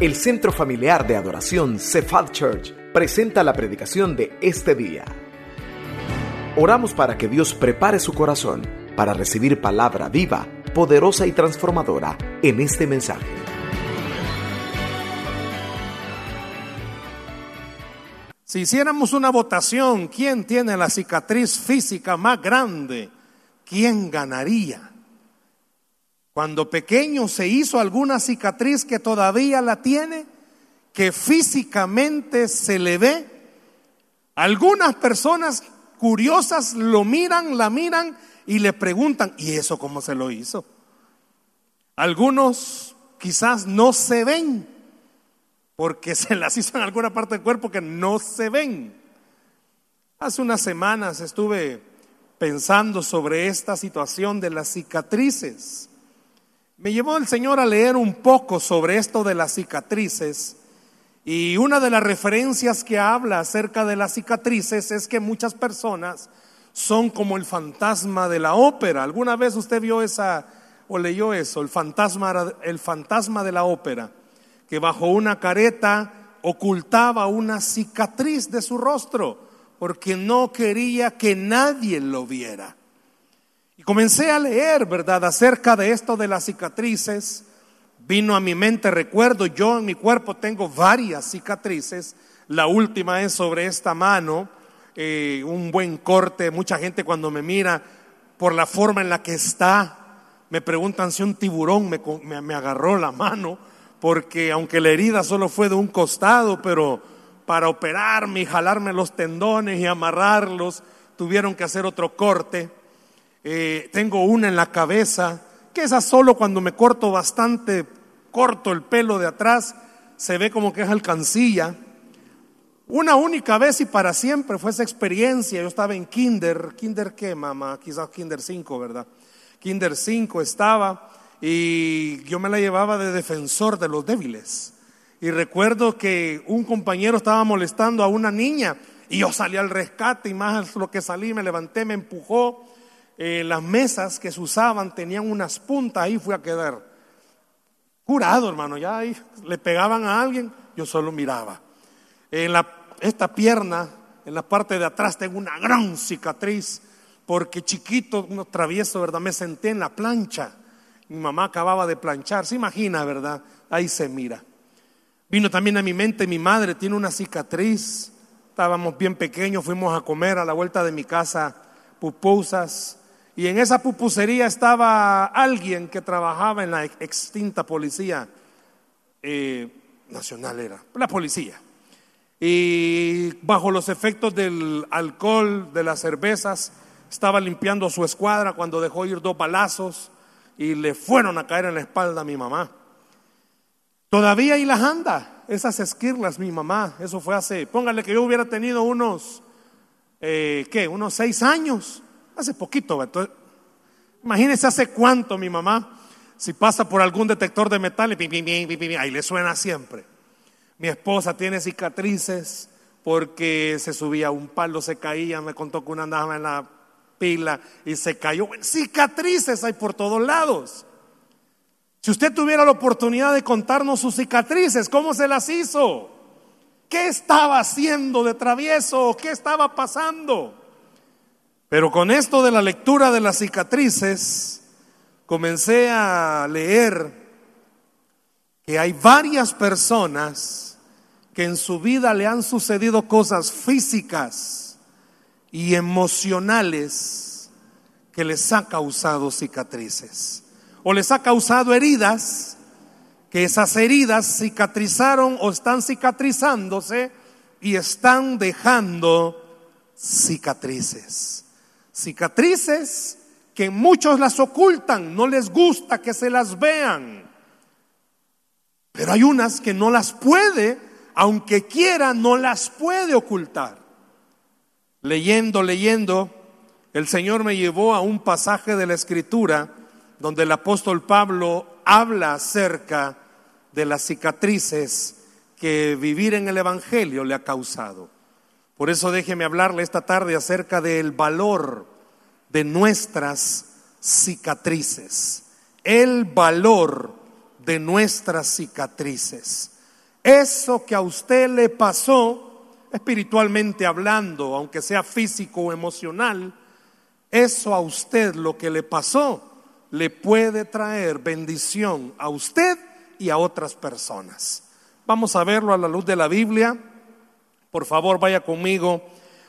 El Centro Familiar de Adoración Cephal Church presenta la predicación de este día. Oramos para que Dios prepare su corazón para recibir palabra viva, poderosa y transformadora en este mensaje. Si hiciéramos una votación, ¿quién tiene la cicatriz física más grande? ¿Quién ganaría? Cuando pequeño se hizo alguna cicatriz que todavía la tiene, que físicamente se le ve. Algunas personas curiosas lo miran, la miran y le preguntan, ¿y eso cómo se lo hizo? Algunos quizás no se ven porque se las hizo en alguna parte del cuerpo que no se ven. Hace unas semanas estuve pensando sobre esta situación de las cicatrices. Me llevó el Señor a leer un poco sobre esto de las cicatrices y una de las referencias que habla acerca de las cicatrices es que muchas personas son como el fantasma de la ópera. ¿Alguna vez usted vio esa o leyó eso? El fantasma, el fantasma de la ópera que bajo una careta ocultaba una cicatriz de su rostro porque no quería que nadie lo viera. Y comencé a leer, ¿verdad?, acerca de esto de las cicatrices. Vino a mi mente, recuerdo, yo en mi cuerpo tengo varias cicatrices. La última es sobre esta mano, eh, un buen corte. Mucha gente cuando me mira por la forma en la que está, me preguntan si un tiburón me, me agarró la mano porque aunque la herida solo fue de un costado, pero para operarme y jalarme los tendones y amarrarlos, tuvieron que hacer otro corte. Eh, tengo una en la cabeza, que esa solo cuando me corto bastante corto el pelo de atrás, se ve como que es alcancilla. Una única vez y para siempre fue esa experiencia. Yo estaba en Kinder, Kinder qué, mamá, quizás Kinder 5, ¿verdad? Kinder 5 estaba y yo me la llevaba de defensor de los débiles. Y recuerdo que un compañero estaba molestando a una niña y yo salí al rescate y más lo que salí me levanté, me empujó. Eh, las mesas que se usaban tenían unas puntas, ahí fui a quedar curado, hermano. Ya ahí le pegaban a alguien, yo solo miraba. En la, esta pierna, en la parte de atrás, tengo una gran cicatriz porque chiquito, uno travieso, ¿verdad? Me senté en la plancha mi mamá acababa de planchar, se imagina, ¿verdad? Ahí se mira. Vino también a mi mente, mi madre tiene una cicatriz. Estábamos bien pequeños, fuimos a comer a la vuelta de mi casa pupusas. Y en esa pupusería estaba alguien que trabajaba en la extinta policía eh, nacional, era la policía. Y bajo los efectos del alcohol, de las cervezas, estaba limpiando su escuadra cuando dejó ir dos balazos y le fueron a caer en la espalda a mi mamá. Todavía ahí las anda, esas esquirlas, mi mamá. Eso fue hace, póngale que yo hubiera tenido unos, eh, ¿qué? Unos seis años, hace poquito. Entonces, imagínese hace cuánto mi mamá, si pasa por algún detector de metal, ahí le suena siempre. Mi esposa tiene cicatrices porque se subía un palo, se caía, me contó que una andaba en la pila y se cayó. Cicatrices hay por todos lados. Si usted tuviera la oportunidad de contarnos sus cicatrices, ¿cómo se las hizo? ¿Qué estaba haciendo de travieso? ¿Qué estaba pasando? Pero con esto de la lectura de las cicatrices, comencé a leer que hay varias personas que en su vida le han sucedido cosas físicas y emocionales que les ha causado cicatrices o les ha causado heridas que esas heridas cicatrizaron o están cicatrizándose y están dejando cicatrices. Cicatrices que muchos las ocultan, no les gusta que se las vean. Pero hay unas que no las puede, aunque quiera, no las puede ocultar leyendo, leyendo, el Señor me llevó a un pasaje de la Escritura donde el apóstol Pablo habla acerca de las cicatrices que vivir en el Evangelio le ha causado. Por eso déjeme hablarle esta tarde acerca del valor de nuestras cicatrices. El valor de nuestras cicatrices. eso que a usted le pasó, espiritualmente hablando, aunque sea físico o emocional, eso a usted lo que le pasó le puede traer bendición a usted y a otras personas. Vamos a verlo a la luz de la Biblia. Por favor, vaya conmigo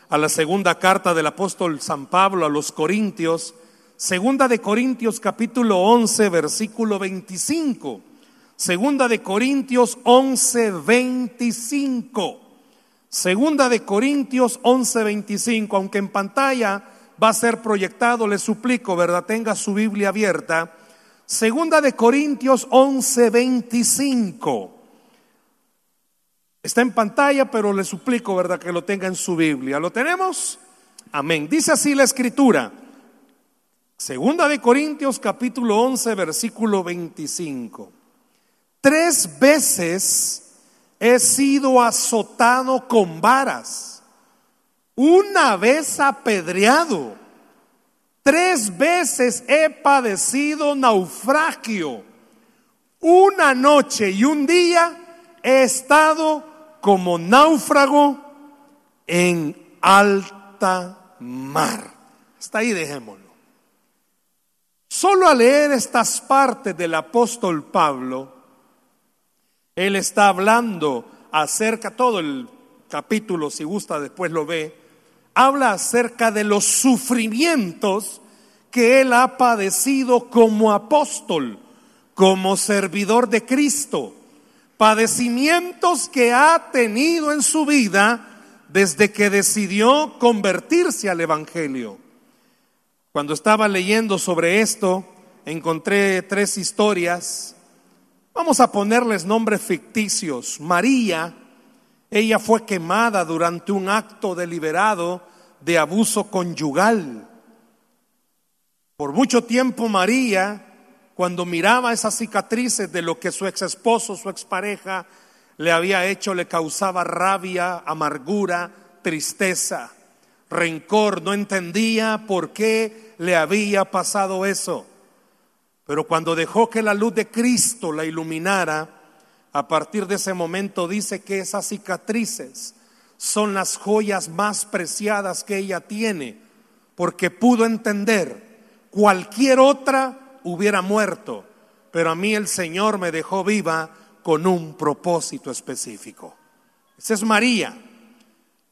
a la segunda carta del apóstol San Pablo a los Corintios, segunda de Corintios capítulo 11, versículo 25. Segunda de Corintios 11, 25. Segunda de Corintios 11, 25, aunque en pantalla va a ser proyectado, le suplico, ¿verdad? Tenga su Biblia abierta. Segunda de Corintios 11, 25. Está en pantalla, pero le suplico, ¿verdad?, que lo tenga en su Biblia. ¿Lo tenemos? Amén. Dice así la escritura. Segunda de Corintios capítulo 11, versículo 25. Tres veces he sido azotado con varas, una vez apedreado, tres veces he padecido naufragio, una noche y un día he estado como náufrago en alta mar. Hasta ahí dejémoslo. Solo al leer estas partes del apóstol Pablo, él está hablando acerca, todo el capítulo, si gusta, después lo ve, habla acerca de los sufrimientos que él ha padecido como apóstol, como servidor de Cristo padecimientos que ha tenido en su vida desde que decidió convertirse al Evangelio. Cuando estaba leyendo sobre esto, encontré tres historias. Vamos a ponerles nombres ficticios. María, ella fue quemada durante un acto deliberado de abuso conyugal. Por mucho tiempo María cuando miraba esas cicatrices de lo que su ex esposo, su expareja le había hecho, le causaba rabia, amargura, tristeza, rencor, no entendía por qué le había pasado eso. Pero cuando dejó que la luz de Cristo la iluminara, a partir de ese momento dice que esas cicatrices son las joyas más preciadas que ella tiene, porque pudo entender cualquier otra hubiera muerto, pero a mí el Señor me dejó viva con un propósito específico. Esa es María.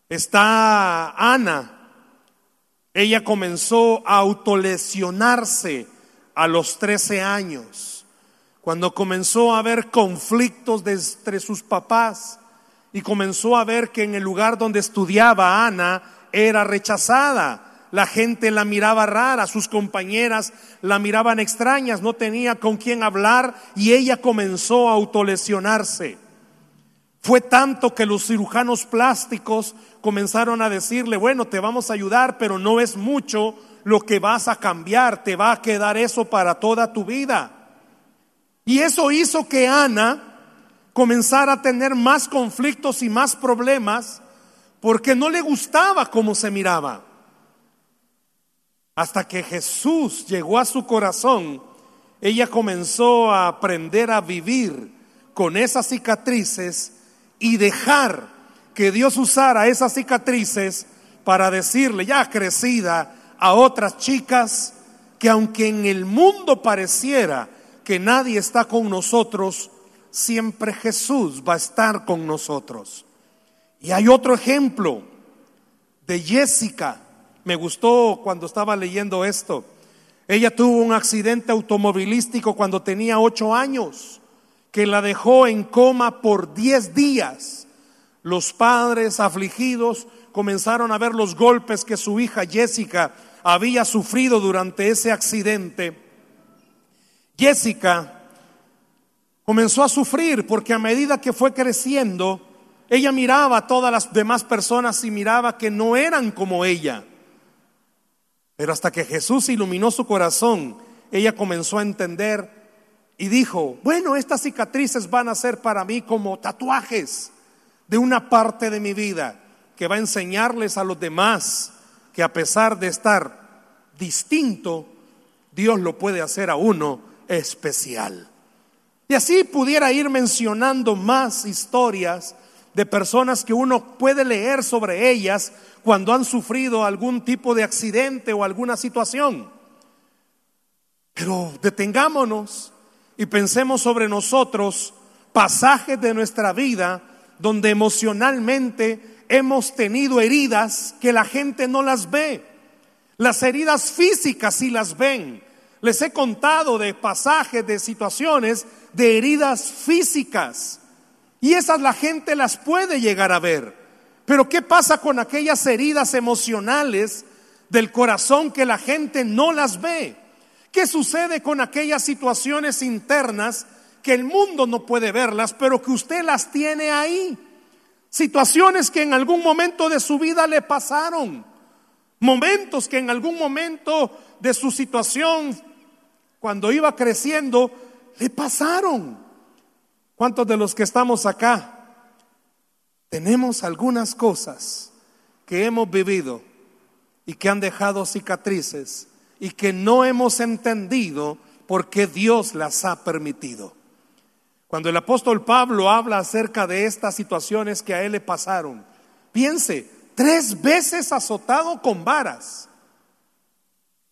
Está Ana. Ella comenzó a autolesionarse a los 13 años, cuando comenzó a haber conflictos entre sus papás y comenzó a ver que en el lugar donde estudiaba Ana era rechazada la gente la miraba rara, sus compañeras la miraban extrañas, no tenía con quién hablar y ella comenzó a autolesionarse. Fue tanto que los cirujanos plásticos comenzaron a decirle, bueno, te vamos a ayudar, pero no es mucho lo que vas a cambiar, te va a quedar eso para toda tu vida. Y eso hizo que Ana comenzara a tener más conflictos y más problemas porque no le gustaba cómo se miraba. Hasta que Jesús llegó a su corazón, ella comenzó a aprender a vivir con esas cicatrices y dejar que Dios usara esas cicatrices para decirle, ya crecida, a otras chicas que aunque en el mundo pareciera que nadie está con nosotros, siempre Jesús va a estar con nosotros. Y hay otro ejemplo de Jessica, me gustó cuando estaba leyendo esto. Ella tuvo un accidente automovilístico cuando tenía ocho años, que la dejó en coma por diez días. Los padres afligidos comenzaron a ver los golpes que su hija Jessica había sufrido durante ese accidente. Jessica comenzó a sufrir porque a medida que fue creciendo, ella miraba a todas las demás personas y miraba que no eran como ella. Pero hasta que Jesús iluminó su corazón, ella comenzó a entender y dijo, bueno, estas cicatrices van a ser para mí como tatuajes de una parte de mi vida que va a enseñarles a los demás que a pesar de estar distinto, Dios lo puede hacer a uno especial. Y así pudiera ir mencionando más historias de personas que uno puede leer sobre ellas cuando han sufrido algún tipo de accidente o alguna situación. Pero detengámonos y pensemos sobre nosotros pasajes de nuestra vida donde emocionalmente hemos tenido heridas que la gente no las ve. Las heridas físicas sí las ven. Les he contado de pasajes, de situaciones, de heridas físicas. Y esas la gente las puede llegar a ver. Pero ¿qué pasa con aquellas heridas emocionales del corazón que la gente no las ve? ¿Qué sucede con aquellas situaciones internas que el mundo no puede verlas, pero que usted las tiene ahí? Situaciones que en algún momento de su vida le pasaron. Momentos que en algún momento de su situación, cuando iba creciendo, le pasaron. ¿Cuántos de los que estamos acá tenemos algunas cosas que hemos vivido y que han dejado cicatrices y que no hemos entendido por qué Dios las ha permitido? Cuando el apóstol Pablo habla acerca de estas situaciones que a él le pasaron, piense, tres veces azotado con varas.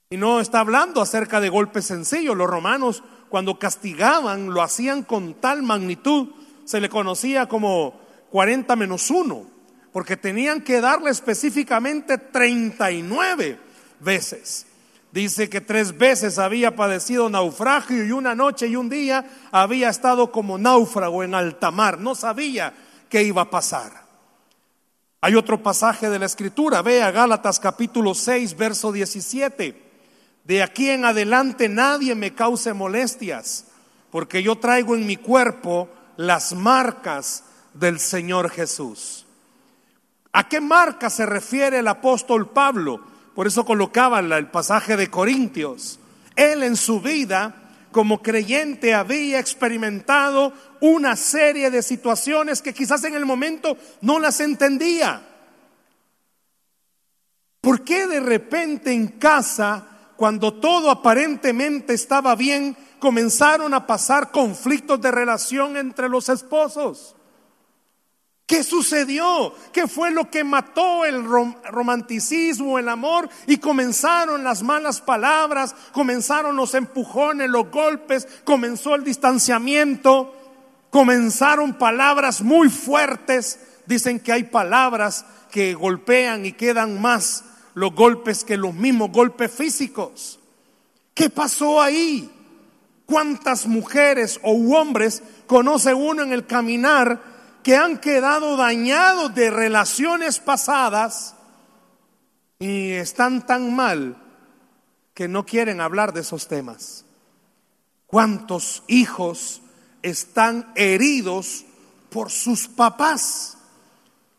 Y no está hablando acerca de golpes sencillos. Los romanos cuando castigaban lo hacían con tal magnitud, se le conocía como 40 menos 1, porque tenían que darle específicamente 39 veces. Dice que tres veces había padecido naufragio y una noche y un día había estado como náufrago en alta mar. No sabía qué iba a pasar. Hay otro pasaje de la escritura, vea Gálatas capítulo 6, verso 17. De aquí en adelante nadie me cause molestias, porque yo traigo en mi cuerpo las marcas del Señor Jesús. ¿A qué marca se refiere el apóstol Pablo? Por eso colocaba el pasaje de Corintios. Él en su vida, como creyente, había experimentado una serie de situaciones que quizás en el momento no las entendía. ¿Por qué de repente en casa, cuando todo aparentemente estaba bien, comenzaron a pasar conflictos de relación entre los esposos? ¿Qué sucedió? ¿Qué fue lo que mató el romanticismo, el amor? Y comenzaron las malas palabras, comenzaron los empujones, los golpes, comenzó el distanciamiento, comenzaron palabras muy fuertes. Dicen que hay palabras que golpean y quedan más los golpes que los mismos golpes físicos. ¿Qué pasó ahí? ¿Cuántas mujeres o hombres conoce uno en el caminar? Que han quedado dañados de relaciones pasadas y están tan mal que no quieren hablar de esos temas. ¿Cuántos hijos están heridos por sus papás?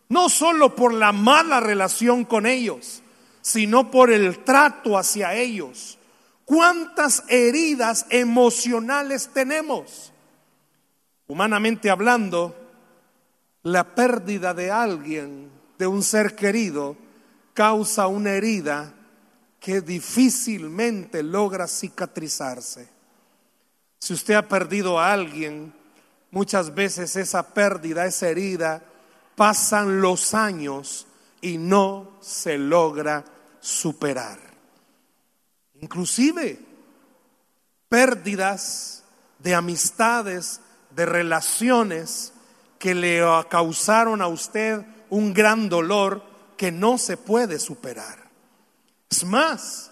No solo por la mala relación con ellos, sino por el trato hacia ellos. ¿Cuántas heridas emocionales tenemos? Humanamente hablando, la pérdida de alguien, de un ser querido, causa una herida que difícilmente logra cicatrizarse. Si usted ha perdido a alguien, muchas veces esa pérdida, esa herida, pasan los años y no se logra superar. Inclusive pérdidas de amistades, de relaciones, que le causaron a usted un gran dolor que no se puede superar. Es más,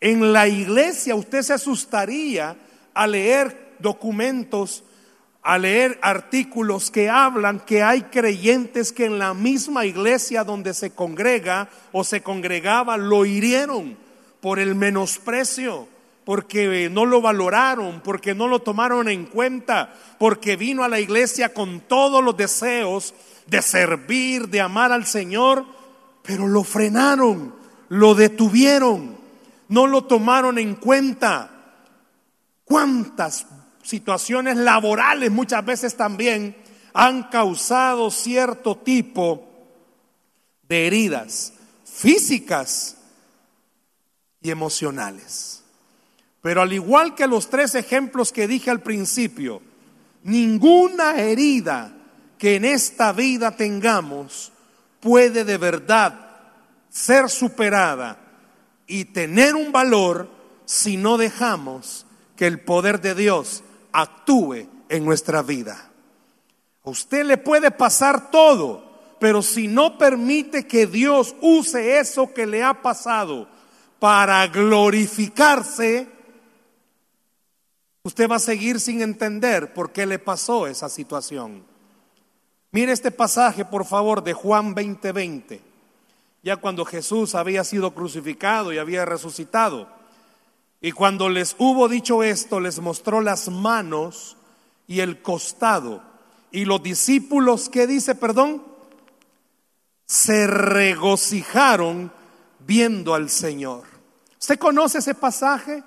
en la iglesia usted se asustaría a leer documentos, a leer artículos que hablan que hay creyentes que en la misma iglesia donde se congrega o se congregaba lo hirieron por el menosprecio porque no lo valoraron, porque no lo tomaron en cuenta, porque vino a la iglesia con todos los deseos de servir, de amar al Señor, pero lo frenaron, lo detuvieron, no lo tomaron en cuenta. ¿Cuántas situaciones laborales muchas veces también han causado cierto tipo de heridas físicas y emocionales? Pero al igual que los tres ejemplos que dije al principio, ninguna herida que en esta vida tengamos puede de verdad ser superada y tener un valor si no dejamos que el poder de Dios actúe en nuestra vida. A usted le puede pasar todo, pero si no permite que Dios use eso que le ha pasado para glorificarse, usted va a seguir sin entender por qué le pasó esa situación. Mire este pasaje, por favor, de Juan 20:20 ya cuando Jesús había sido crucificado y había resucitado. Y cuando les hubo dicho esto, les mostró las manos y el costado. Y los discípulos, ¿qué dice, perdón? Se regocijaron viendo al Señor. ¿Usted conoce ese pasaje?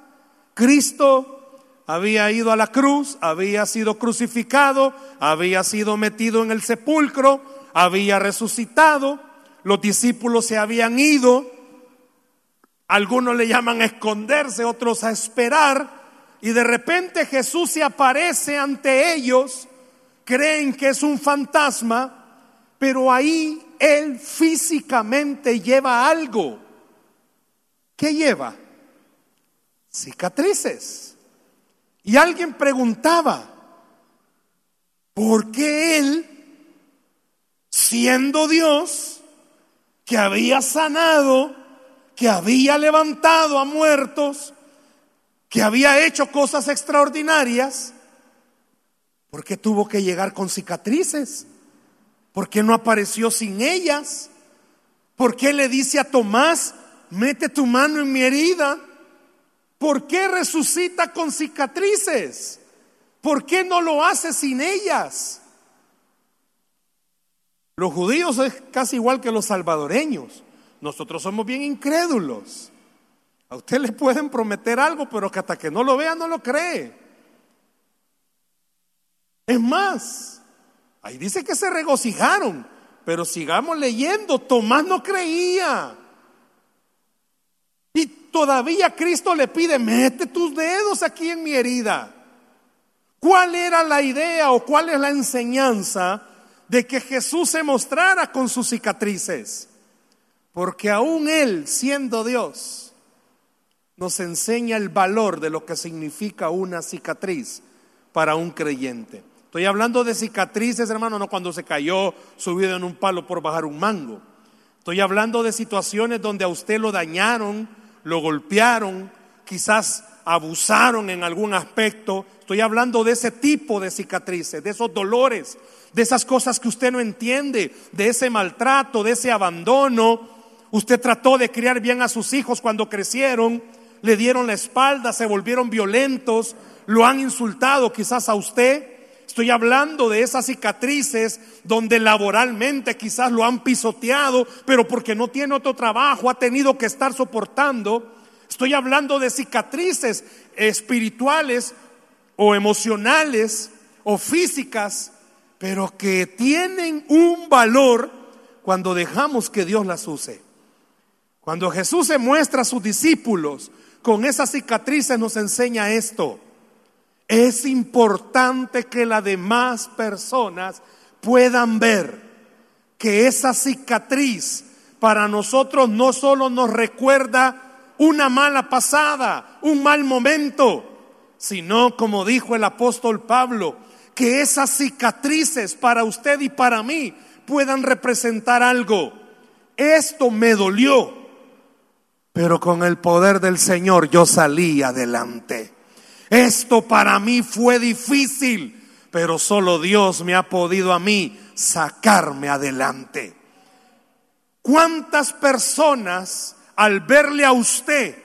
Cristo había ido a la cruz, había sido crucificado, había sido metido en el sepulcro, había resucitado los discípulos se habían ido, algunos le llaman a esconderse, otros a esperar, y de repente Jesús se aparece ante ellos, creen que es un fantasma, pero ahí Él físicamente lleva algo. ¿Qué lleva? Cicatrices. Y alguien preguntaba, ¿por qué Él, siendo Dios, que había sanado, que había levantado a muertos, que había hecho cosas extraordinarias, ¿por qué tuvo que llegar con cicatrices? ¿Por qué no apareció sin ellas? ¿Por qué le dice a Tomás, mete tu mano en mi herida? ¿Por qué resucita con cicatrices? ¿Por qué no lo hace sin ellas? Los judíos es casi igual que los salvadoreños. Nosotros somos bien incrédulos. A usted le pueden prometer algo, pero que hasta que no lo vea no lo cree. Es más, ahí dice que se regocijaron, pero sigamos leyendo, Tomás no creía. Y todavía Cristo le pide, mete tus dedos aquí en mi herida. ¿Cuál era la idea o cuál es la enseñanza de que Jesús se mostrara con sus cicatrices, porque aún Él, siendo Dios, nos enseña el valor de lo que significa una cicatriz para un creyente. Estoy hablando de cicatrices, hermano, no cuando se cayó subido en un palo por bajar un mango. Estoy hablando de situaciones donde a usted lo dañaron, lo golpearon, quizás abusaron en algún aspecto. Estoy hablando de ese tipo de cicatrices, de esos dolores de esas cosas que usted no entiende, de ese maltrato, de ese abandono. Usted trató de criar bien a sus hijos cuando crecieron, le dieron la espalda, se volvieron violentos, lo han insultado quizás a usted. Estoy hablando de esas cicatrices donde laboralmente quizás lo han pisoteado, pero porque no tiene otro trabajo ha tenido que estar soportando. Estoy hablando de cicatrices espirituales o emocionales o físicas pero que tienen un valor cuando dejamos que Dios las use. Cuando Jesús se muestra a sus discípulos con esas cicatrices nos enseña esto. Es importante que las demás personas puedan ver que esa cicatriz para nosotros no solo nos recuerda una mala pasada, un mal momento, sino como dijo el apóstol Pablo, que esas cicatrices para usted y para mí puedan representar algo. Esto me dolió, pero con el poder del Señor yo salí adelante. Esto para mí fue difícil, pero solo Dios me ha podido a mí sacarme adelante. ¿Cuántas personas al verle a usted,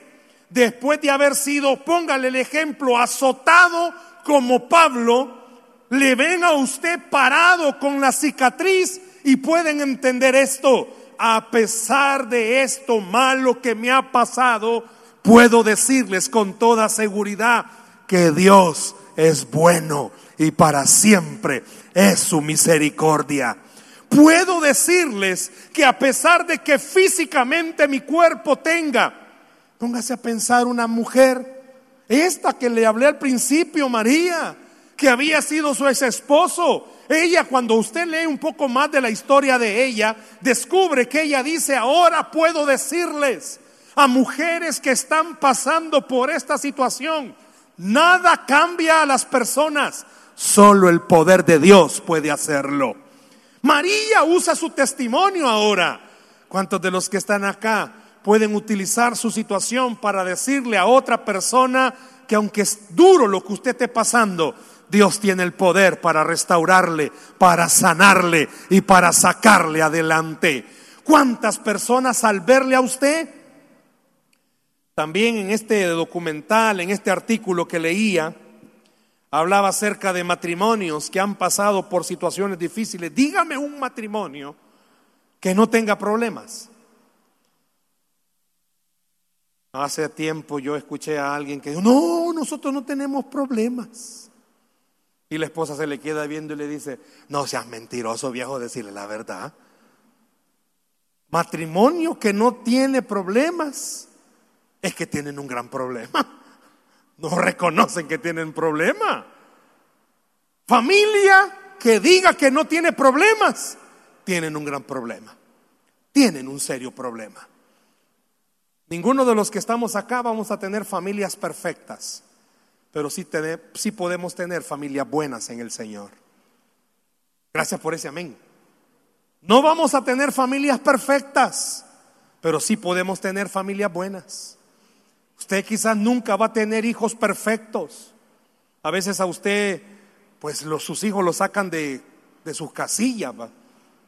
después de haber sido, póngale el ejemplo, azotado como Pablo, le ven a usted parado con la cicatriz y pueden entender esto. A pesar de esto malo que me ha pasado, puedo decirles con toda seguridad que Dios es bueno y para siempre es su misericordia. Puedo decirles que a pesar de que físicamente mi cuerpo tenga, póngase a pensar una mujer, esta que le hablé al principio, María, que había sido su ex esposo. Ella, cuando usted lee un poco más de la historia de ella, descubre que ella dice, ahora puedo decirles a mujeres que están pasando por esta situación, nada cambia a las personas, solo el poder de Dios puede hacerlo. María usa su testimonio ahora. ¿Cuántos de los que están acá pueden utilizar su situación para decirle a otra persona que aunque es duro lo que usted esté pasando, Dios tiene el poder para restaurarle, para sanarle y para sacarle adelante. ¿Cuántas personas al verle a usted? También en este documental, en este artículo que leía, hablaba acerca de matrimonios que han pasado por situaciones difíciles. Dígame un matrimonio que no tenga problemas. Hace tiempo yo escuché a alguien que dijo, no, nosotros no tenemos problemas. Y la esposa se le queda viendo y le dice, no seas mentiroso viejo, decirle la verdad. Matrimonio que no tiene problemas es que tienen un gran problema. No reconocen que tienen problema. Familia que diga que no tiene problemas, tienen un gran problema. Tienen un serio problema. Ninguno de los que estamos acá vamos a tener familias perfectas pero sí, sí podemos tener familias buenas en el Señor. Gracias por ese amén. No vamos a tener familias perfectas, pero sí podemos tener familias buenas. Usted quizás nunca va a tener hijos perfectos. A veces a usted, pues los, sus hijos lo sacan de, de sus casillas,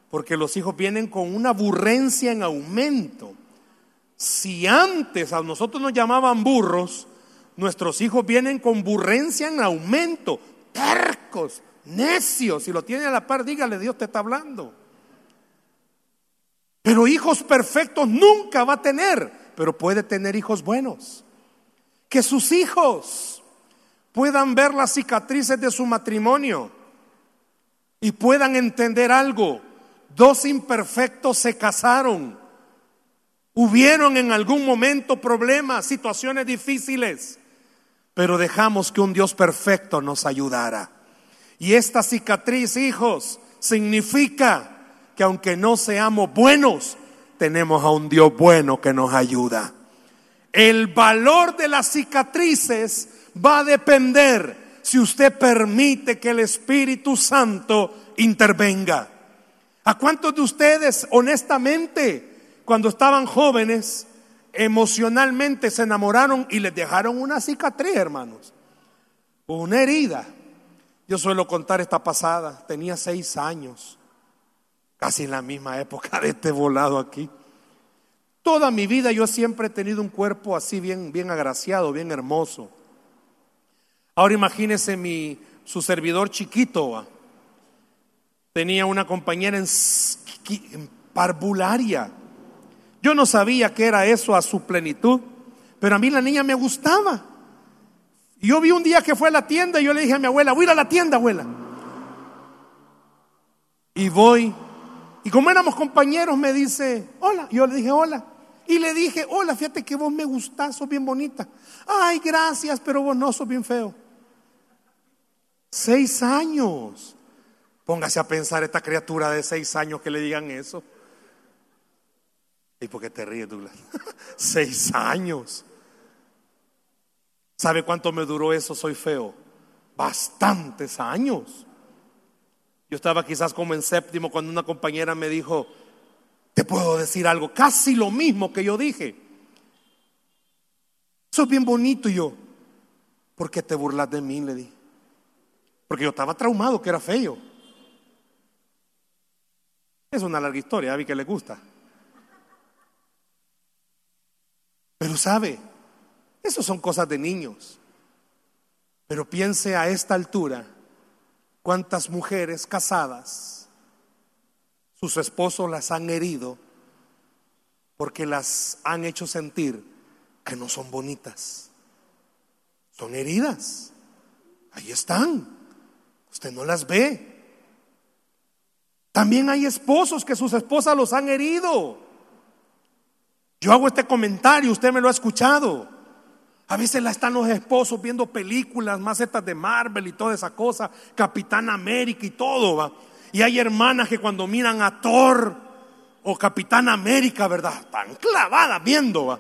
porque los hijos vienen con una aburrencia en aumento. Si antes a nosotros nos llamaban burros, Nuestros hijos vienen con burrencia en aumento, tercos, necios. Si lo tiene a la par, dígale, Dios te está hablando. Pero hijos perfectos nunca va a tener, pero puede tener hijos buenos. Que sus hijos puedan ver las cicatrices de su matrimonio y puedan entender algo. Dos imperfectos se casaron. Hubieron en algún momento problemas, situaciones difíciles pero dejamos que un Dios perfecto nos ayudara. Y esta cicatriz, hijos, significa que aunque no seamos buenos, tenemos a un Dios bueno que nos ayuda. El valor de las cicatrices va a depender si usted permite que el Espíritu Santo intervenga. ¿A cuántos de ustedes, honestamente, cuando estaban jóvenes, emocionalmente se enamoraron y les dejaron una cicatriz, hermanos. Una herida. Yo suelo contar esta pasada. Tenía seis años, casi en la misma época de este volado aquí. Toda mi vida yo siempre he tenido un cuerpo así bien, bien agraciado, bien hermoso. Ahora imagínese mi, su servidor chiquito. Tenía una compañera en, en parvularia yo no sabía que era eso a su plenitud, pero a mí la niña me gustaba. Y yo vi un día que fue a la tienda y yo le dije a mi abuela, voy a ir a la tienda, abuela. Y voy. Y como éramos compañeros, me dice, hola. Yo le dije, hola. Y le dije, hola, fíjate que vos me gustás, sos bien bonita. Ay, gracias, pero vos no sos bien feo. Seis años. Póngase a pensar esta criatura de seis años que le digan eso. ¿Y por qué te ríes, Douglas? Seis años. ¿Sabe cuánto me duró eso? Soy feo. Bastantes años. Yo estaba quizás como en séptimo cuando una compañera me dijo, te puedo decir algo, casi lo mismo que yo dije. Eso es bien bonito y yo. ¿Por qué te burlas de mí? Le di. Porque yo estaba traumado que era feo. Es una larga historia, a mí que le gusta. Pero sabe, eso son cosas de niños. Pero piense a esta altura cuántas mujeres casadas sus esposos las han herido porque las han hecho sentir que no son bonitas. Son heridas. Ahí están. Usted no las ve. También hay esposos que sus esposas los han herido. Yo hago este comentario, usted me lo ha escuchado. A veces la están los esposos viendo películas más estas de Marvel y toda esa cosa, Capitán América y todo, va. Y hay hermanas que cuando miran a Thor o Capitán América, ¿verdad? Están clavadas viendo, va.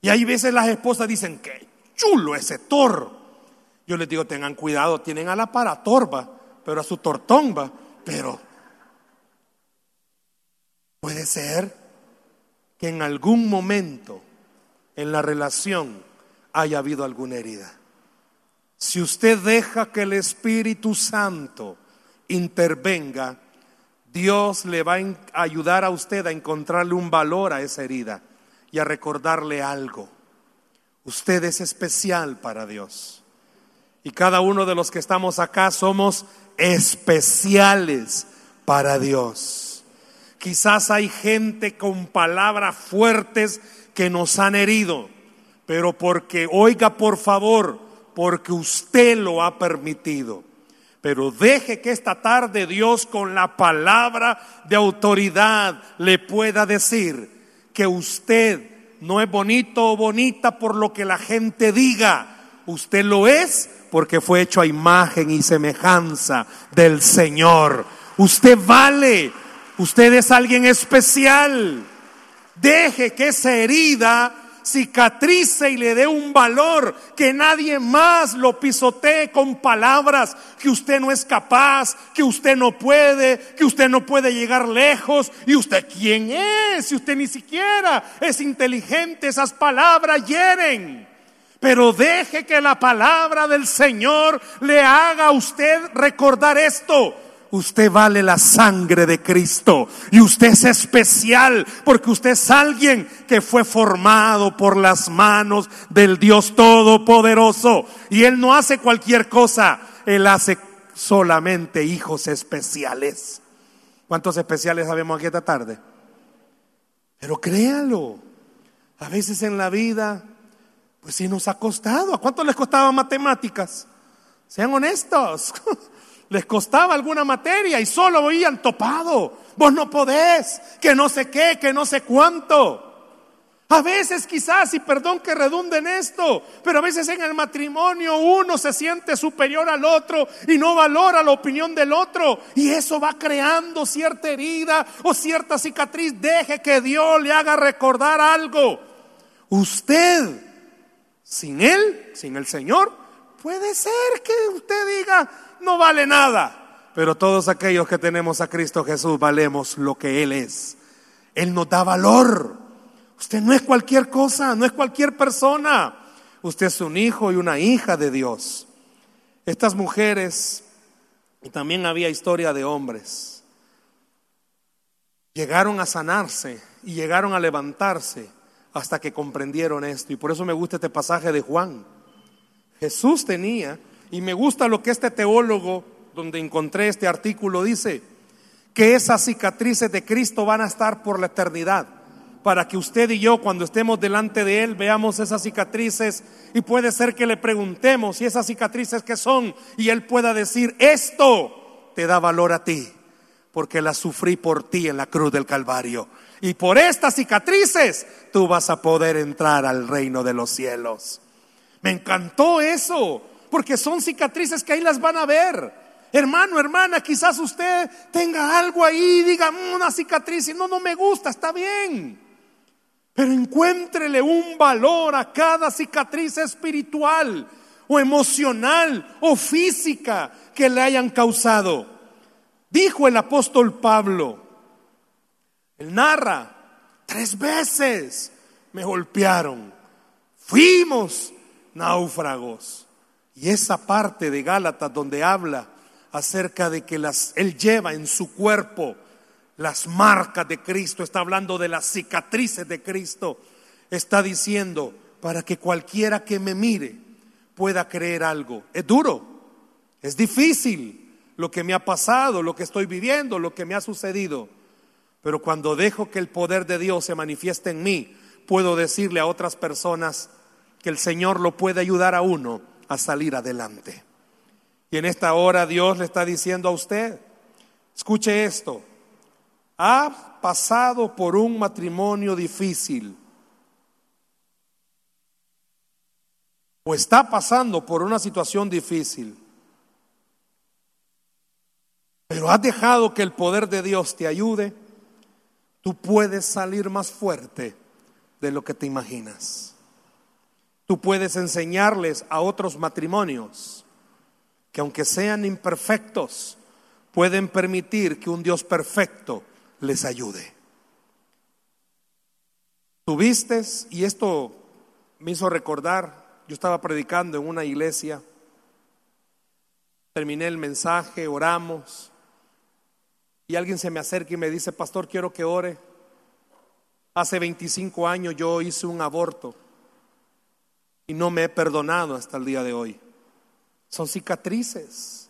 Y hay veces las esposas dicen, qué chulo ese Thor. Yo les digo, tengan cuidado, tienen a la para Thor, pero a su tortón, va. Pero puede ser que en algún momento en la relación haya habido alguna herida. Si usted deja que el Espíritu Santo intervenga, Dios le va a ayudar a usted a encontrarle un valor a esa herida y a recordarle algo. Usted es especial para Dios. Y cada uno de los que estamos acá somos especiales para Dios. Quizás hay gente con palabras fuertes que nos han herido, pero porque, oiga por favor, porque usted lo ha permitido. Pero deje que esta tarde Dios con la palabra de autoridad le pueda decir que usted no es bonito o bonita por lo que la gente diga. Usted lo es porque fue hecho a imagen y semejanza del Señor. Usted vale. Usted es alguien especial. Deje que esa herida cicatrice y le dé un valor, que nadie más lo pisotee con palabras, que usted no es capaz, que usted no puede, que usted no puede llegar lejos. ¿Y usted quién es? Si usted ni siquiera es inteligente, esas palabras hieren. Pero deje que la palabra del Señor le haga a usted recordar esto usted vale la sangre de Cristo y usted es especial porque usted es alguien que fue formado por las manos del Dios Todopoderoso y Él no hace cualquier cosa, Él hace solamente hijos especiales. ¿Cuántos especiales sabemos aquí esta tarde? Pero créalo, a veces en la vida, pues sí nos ha costado. ¿A cuánto les costaba matemáticas? Sean honestos. les costaba alguna materia y solo oían topado. Vos no podés, que no sé qué, que no sé cuánto. A veces quizás, y perdón que redunde en esto, pero a veces en el matrimonio uno se siente superior al otro y no valora la opinión del otro. Y eso va creando cierta herida o cierta cicatriz. Deje que Dios le haga recordar algo. Usted, sin Él, sin el Señor, puede ser que usted diga, no vale nada. Pero todos aquellos que tenemos a Cristo Jesús valemos lo que Él es. Él nos da valor. Usted no es cualquier cosa, no es cualquier persona. Usted es un hijo y una hija de Dios. Estas mujeres, y también había historia de hombres, llegaron a sanarse y llegaron a levantarse hasta que comprendieron esto. Y por eso me gusta este pasaje de Juan. Jesús tenía y me gusta lo que este teólogo, donde encontré este artículo, dice, que esas cicatrices de Cristo van a estar por la eternidad, para que usted y yo cuando estemos delante de Él veamos esas cicatrices y puede ser que le preguntemos si esas cicatrices que son y Él pueda decir, esto te da valor a ti, porque la sufrí por ti en la cruz del Calvario. Y por estas cicatrices tú vas a poder entrar al reino de los cielos. Me encantó eso porque son cicatrices que ahí las van a ver. Hermano, hermana, quizás usted tenga algo ahí, diga mm, una cicatriz y no, no me gusta, está bien. Pero encuéntrele un valor a cada cicatriz espiritual o emocional o física que le hayan causado. Dijo el apóstol Pablo, él narra, tres veces me golpearon, fuimos náufragos. Y esa parte de Gálatas donde habla acerca de que las, Él lleva en su cuerpo las marcas de Cristo, está hablando de las cicatrices de Cristo, está diciendo para que cualquiera que me mire pueda creer algo. Es duro, es difícil lo que me ha pasado, lo que estoy viviendo, lo que me ha sucedido. Pero cuando dejo que el poder de Dios se manifieste en mí, puedo decirle a otras personas que el Señor lo puede ayudar a uno a salir adelante. Y en esta hora Dios le está diciendo a usted, escuche esto, ha pasado por un matrimonio difícil. o está pasando por una situación difícil, pero has dejado que el poder de Dios te ayude, tú puedes salir más fuerte de lo que te imaginas. Tú puedes enseñarles a otros matrimonios que aunque sean imperfectos, pueden permitir que un Dios perfecto les ayude. Tuviste, y esto me hizo recordar, yo estaba predicando en una iglesia, terminé el mensaje, oramos, y alguien se me acerca y me dice, pastor, quiero que ore. Hace 25 años yo hice un aborto y no me he perdonado hasta el día de hoy. Son cicatrices.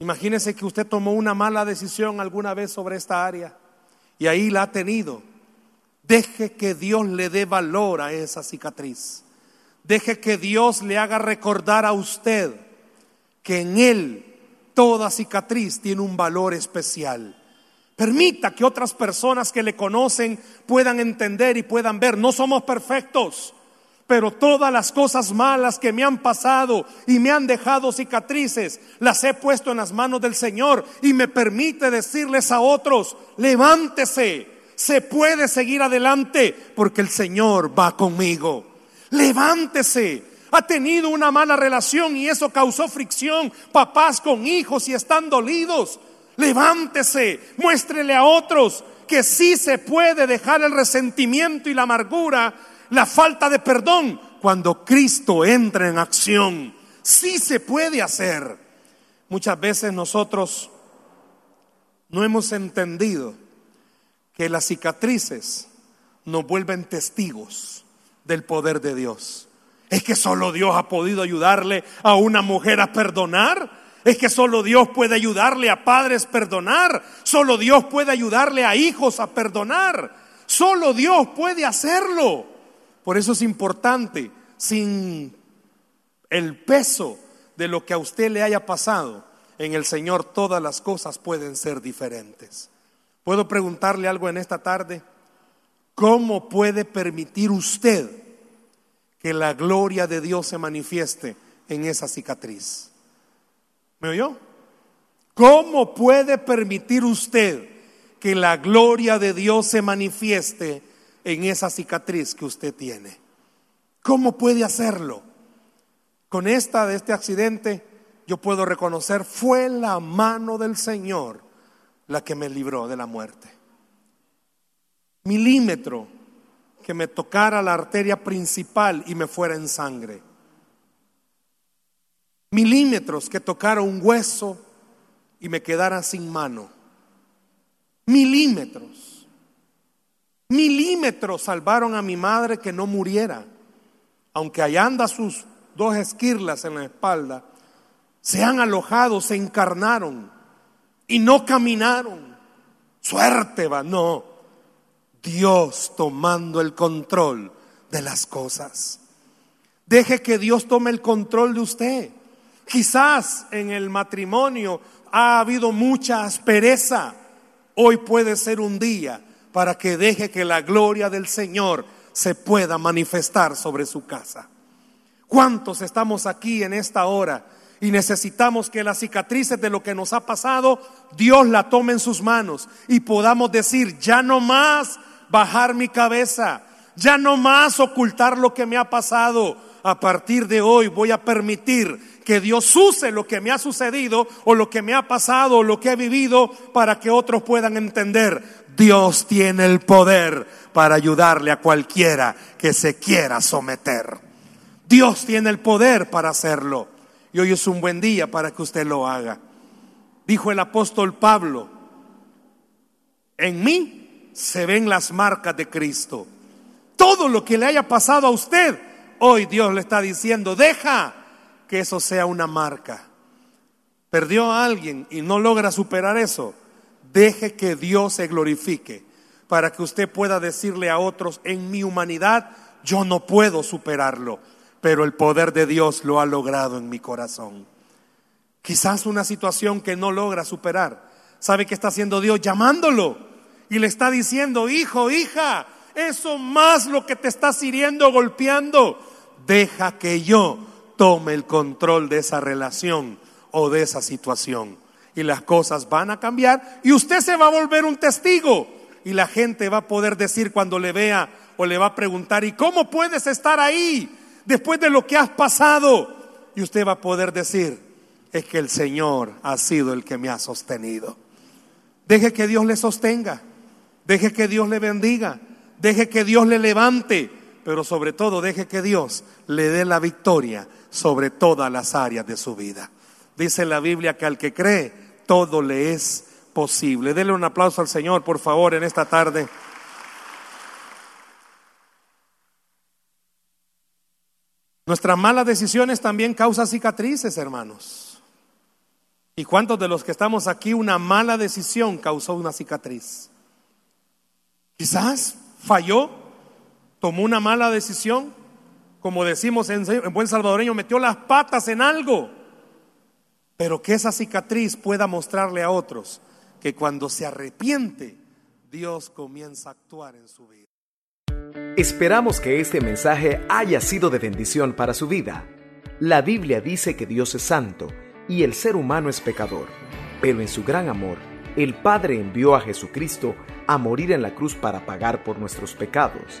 Imagínese que usted tomó una mala decisión alguna vez sobre esta área y ahí la ha tenido. Deje que Dios le dé valor a esa cicatriz. Deje que Dios le haga recordar a usted que en Él toda cicatriz tiene un valor especial. Permita que otras personas que le conocen puedan entender y puedan ver. No somos perfectos, pero todas las cosas malas que me han pasado y me han dejado cicatrices, las he puesto en las manos del Señor y me permite decirles a otros, levántese, se puede seguir adelante porque el Señor va conmigo. Levántese. Ha tenido una mala relación y eso causó fricción, papás con hijos y están dolidos. Levántese, muéstrele a otros que sí se puede dejar el resentimiento y la amargura, la falta de perdón, cuando Cristo entra en acción. Sí se puede hacer. Muchas veces nosotros no hemos entendido que las cicatrices nos vuelven testigos del poder de Dios. Es que solo Dios ha podido ayudarle a una mujer a perdonar. Es que solo Dios puede ayudarle a padres a perdonar. Solo Dios puede ayudarle a hijos a perdonar. Solo Dios puede hacerlo. Por eso es importante, sin el peso de lo que a usted le haya pasado, en el Señor todas las cosas pueden ser diferentes. ¿Puedo preguntarle algo en esta tarde? ¿Cómo puede permitir usted que la gloria de Dios se manifieste en esa cicatriz? ¿Me oyó? ¿Cómo puede permitir usted que la gloria de Dios se manifieste en esa cicatriz que usted tiene? ¿Cómo puede hacerlo? Con esta de este accidente yo puedo reconocer fue la mano del Señor la que me libró de la muerte. Milímetro que me tocara la arteria principal y me fuera en sangre milímetros que tocara un hueso y me quedara sin mano. Milímetros. Milímetros salvaron a mi madre que no muriera. Aunque allá anda sus dos esquirlas en la espalda, se han alojado, se encarnaron y no caminaron. Suerte va, no. Dios tomando el control de las cosas. Deje que Dios tome el control de usted. Quizás en el matrimonio ha habido mucha aspereza. Hoy puede ser un día para que deje que la gloria del Señor se pueda manifestar sobre su casa. ¿Cuántos estamos aquí en esta hora y necesitamos que las cicatrices de lo que nos ha pasado, Dios la tome en sus manos y podamos decir, ya no más bajar mi cabeza, ya no más ocultar lo que me ha pasado. A partir de hoy voy a permitir que Dios use lo que me ha sucedido o lo que me ha pasado o lo que he vivido para que otros puedan entender. Dios tiene el poder para ayudarle a cualquiera que se quiera someter. Dios tiene el poder para hacerlo. Y hoy es un buen día para que usted lo haga. Dijo el apóstol Pablo, en mí se ven las marcas de Cristo. Todo lo que le haya pasado a usted, hoy Dios le está diciendo, deja que eso sea una marca. Perdió a alguien y no logra superar eso. Deje que Dios se glorifique para que usted pueda decirle a otros, en mi humanidad yo no puedo superarlo, pero el poder de Dios lo ha logrado en mi corazón. Quizás una situación que no logra superar. ¿Sabe qué está haciendo Dios? Llamándolo. Y le está diciendo, hijo, hija, eso más lo que te está hiriendo, golpeando deja que yo tome el control de esa relación o de esa situación. Y las cosas van a cambiar y usted se va a volver un testigo. Y la gente va a poder decir cuando le vea o le va a preguntar, ¿y cómo puedes estar ahí después de lo que has pasado? Y usted va a poder decir, es que el Señor ha sido el que me ha sostenido. Deje que Dios le sostenga, deje que Dios le bendiga, deje que Dios le levante, pero sobre todo deje que Dios le dé la victoria sobre todas las áreas de su vida. Dice la Biblia que al que cree, todo le es posible. Dele un aplauso al Señor, por favor, en esta tarde. Nuestras malas decisiones también causan cicatrices, hermanos. ¿Y cuántos de los que estamos aquí una mala decisión causó una cicatriz? Quizás falló, tomó una mala decisión, como decimos en, buen salvadoreño, metió las patas en algo, pero que esa cicatriz pueda mostrarle a otros que cuando se arrepiente, Dios comienza a actuar en su vida. Esperamos que este mensaje haya sido de bendición para su vida. La Biblia dice que Dios es santo y el ser humano es pecador, pero en su gran amor, el Padre envió a Jesucristo a morir en la cruz para pagar por nuestros pecados.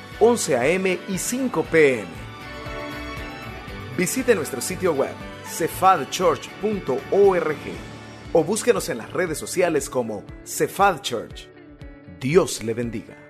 11 a.m. y 5 p.m. Visite nuestro sitio web cephadchurch.org o búsquenos en las redes sociales como Cephal Church. Dios le bendiga.